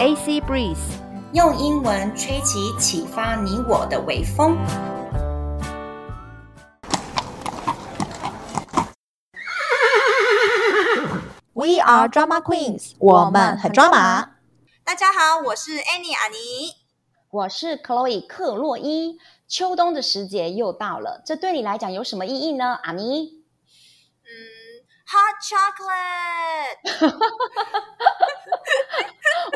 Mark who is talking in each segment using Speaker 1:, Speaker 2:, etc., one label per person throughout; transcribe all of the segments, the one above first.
Speaker 1: AC Breeze，
Speaker 2: 用英文吹起启发你我的微风。
Speaker 1: We are drama queens，我们很抓马。
Speaker 2: 大家好，我是 Annie 阿妮，
Speaker 3: 我是 Chloe 克洛伊。秋冬的时节又到了，这对你来讲有什么意义呢？阿妮
Speaker 2: ？Hot chocolate，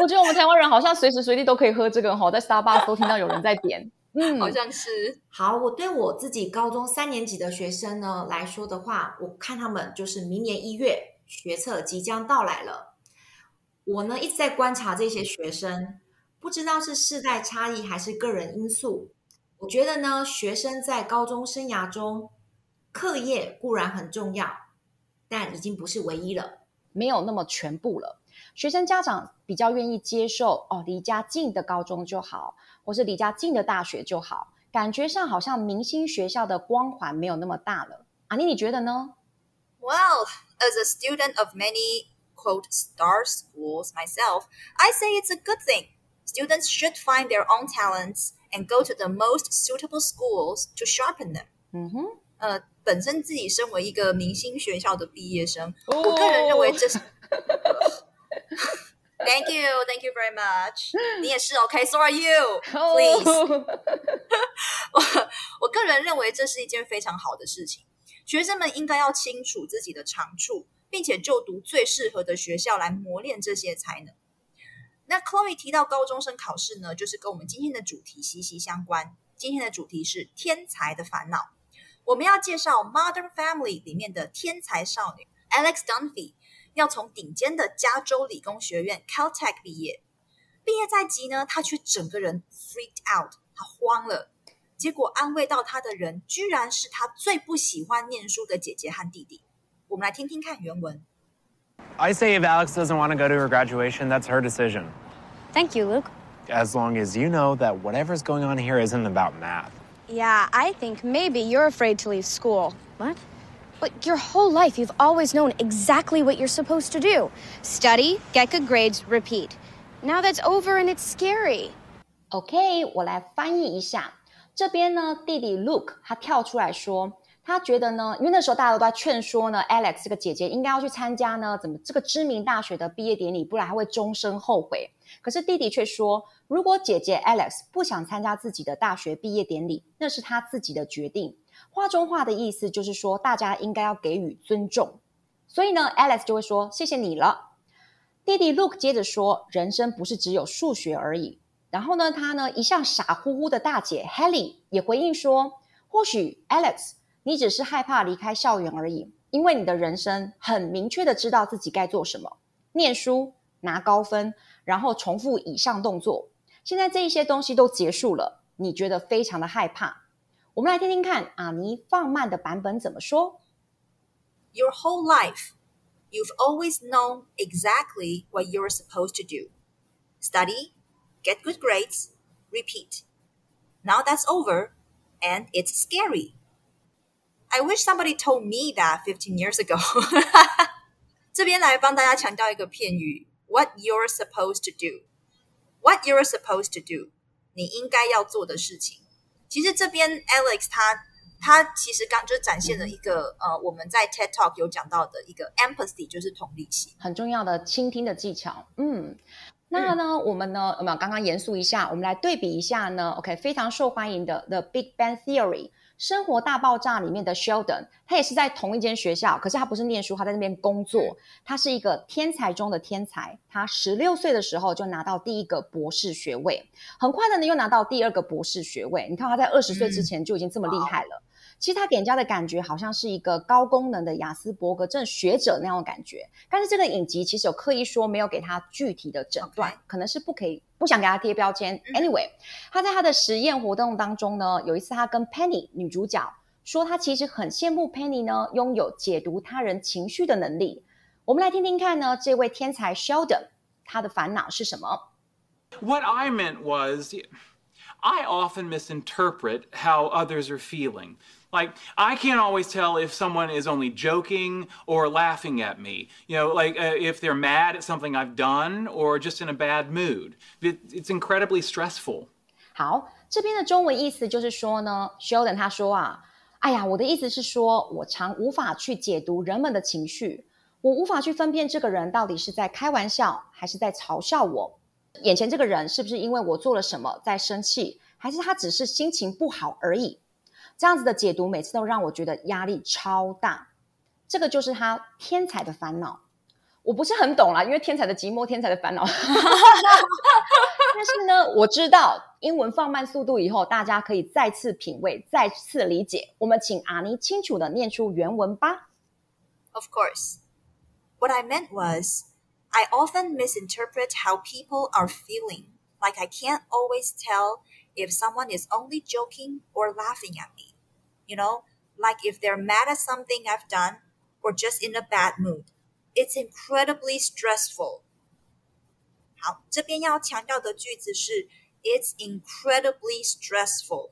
Speaker 3: 我觉得我们台湾人好像随时随地都可以喝这个哈，在 Starbucks 都听到有人在点，
Speaker 2: 嗯，好像是。
Speaker 4: 好，我对我自己高中三年级的学生呢来说的话，我看他们就是明年一月学测即将到来了。我呢一直在观察这些学生，不知道是世代差异还是个人因素。我觉得呢，学生在高中生涯中，课业固然很重要。但已经不是唯一了，
Speaker 3: 没有那么全部了。学生家长比较愿意接受哦，离家近的高中就好，或是离家近的大学就好，感觉上好像明星学校的光环没有那么大了。阿妮，你觉得呢
Speaker 2: ？Well, as a student of many quote star schools myself, I say it's a good thing. Students should find their own talents and go to the most suitable schools to sharpen them.
Speaker 3: 嗯哼，
Speaker 2: 呃。本身自己身为一个明星学校的毕业生，oh. 我个人认为这是。Thank you, thank you very much。你也是 OK，So are you. Please。我 我个人认为这是一件非常好的事情。学生们应该要清楚自己的长处，并且就读最适合的学校来磨练这些才能。那 Chloe 提到高中生考试呢，就是跟我们今天的主题息息相关。今天的主题是天才的烦恼。我们要介绍《Modern Family》里面的天才少女 Alex Dunphy，要从顶尖的加州理工学院 Caltech 毕业。毕业在即呢，她却整个人 freaked out，她慌了。结果安慰到她的人，居然是她最不喜欢念书的姐姐和弟弟。我们来听听看原文。
Speaker 5: I say if Alex doesn't want to go to her graduation, that's her decision.
Speaker 6: Thank you, Luke.
Speaker 5: As long as you know that whatever's going on here isn't about math.
Speaker 6: Yeah, I think maybe you're afraid to leave school. What? But your whole life, you've always known exactly what you're supposed to do study, get good grades, repeat. Now that's over and it's scary.
Speaker 3: OK，我来翻译一下。这边呢，弟弟 Luke 他跳出来说，他觉得呢，因为那时候大家都在劝说呢，Alex 这个姐姐应该要去参加呢，怎么这个知名大学的毕业典礼，不然他会终身后悔。可是弟弟却说，如果姐姐 Alex 不想参加自己的大学毕业典礼，那是他自己的决定。画中画的意思就是说，大家应该要给予尊重。所以呢，Alex 就会说：“谢谢你了。”弟弟 Luke 接着说：“人生不是只有数学而已。”然后呢，他呢一向傻乎乎的大姐 Helly 也回应说：“或许 Alex，你只是害怕离开校园而已，因为你的人生很明确的知道自己该做什么，念书拿高分。”然后重复以上动作。现在这一些东西都结束了，你觉得非常的害怕。我们来听听看阿妮放慢的版本怎么说。
Speaker 2: Your whole life, you've always known exactly what you're supposed to do. Study, get good grades, repeat. Now that's over, and it's scary. I wish somebody told me that fifteen years ago. 这边来帮大家强调一个片语。What you're supposed to do, what you're supposed to do，你应该要做的事情。 其实这边 Alex 他他其实刚就展现了一个、呃，我们在 TED Talk 有讲到的一个 empathy，就是同理心，
Speaker 3: 很重要的倾听的技巧。嗯，那呢，嗯、我们呢，我们刚刚严肃一下，我们来对比一下呢。OK，非常受欢迎的 The Big Bang Theory。生活大爆炸里面的 Sheldon，他也是在同一间学校，可是他不是念书，他在那边工作。他是一个天才中的天才，他十六岁的时候就拿到第一个博士学位，很快的呢又拿到第二个博士学位。你看他在二十岁之前就已经这么厉害了。嗯其实他给人家的感觉好像是一个高功能的雅斯伯格症学者那样的感觉，但是这个影集其实有刻意说没有给他具体的诊断.可能是不可以不想给他贴标签。Anyway，他在他的实验活动当中呢，有一次他跟 Penny 女主角说，他其实很羡慕 Penny 呢拥有解读他人情绪的能力。我们来听听看呢，这位天才 Sheldon 他的烦恼是什么
Speaker 7: ？What I meant was, I often misinterpret how others are feeling. Like, I can't always tell if someone is only joking or laughing at me. You know, like uh, if they're mad at something I've done or just in a bad mood. It, it's incredibly stressful.
Speaker 3: 好，这边的中文意思就是说呢，Sheldon 他说啊，哎呀，我的意思是说，我常无法去解读人们的情绪，我无法去分辨这个人到底是在开玩笑还是在嘲笑我。 眼前这个人是不是因为我做了什么在生气，还是他只是心情不好而已？这样子的解读每次都让我觉得压力超大，这个就是他天才的烦恼。我不是很懂啦，因为天才的寂寞，天才的烦恼。但是呢，我知道英文放慢速度以后，大家可以再次品味，再次理解。我们请阿妮清楚地念出原文吧。
Speaker 2: Of course, what I meant was, I often misinterpret how people are feeling. Like I can't always tell. if someone is only joking or laughing at me. You know, like if they're mad at something I've done or just in a bad mood. It's incredibly stressful. 好，这边要强调的句子是 It's incredibly stressful。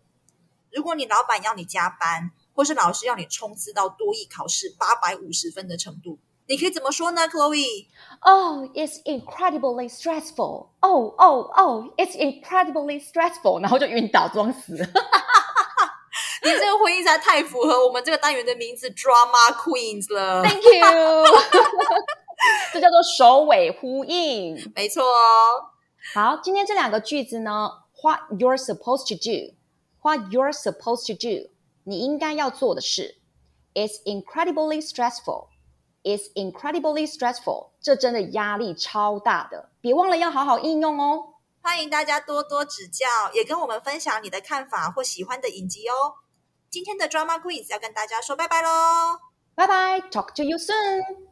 Speaker 2: 如果你老板要你加班，或是老师要你冲刺到多益考试八百五十分的程度。 你可以怎么说呢，Chloe?
Speaker 3: Oh, it's incredibly stressful. Oh, oh, oh, it's incredibly stressful. 然后就晕倒装死。
Speaker 2: 你这个回应实在太符合我们这个单元的名字 Drama Queens 了。
Speaker 3: Thank you。这叫做首尾呼应。
Speaker 2: 没错哦。
Speaker 3: 好，今天这两个句子呢，What you're supposed to do, what you're supposed to do，你应该要做的事，It's incredibly stressful。 Is incredibly stressful，这真的压力超大的，别忘了要好好应用哦。
Speaker 2: 欢迎大家多多指教，也跟我们分享你的看法或喜欢的影集哦。今天的 Drama Queens 要跟大家说拜拜喽，
Speaker 3: 拜拜，Talk to you soon。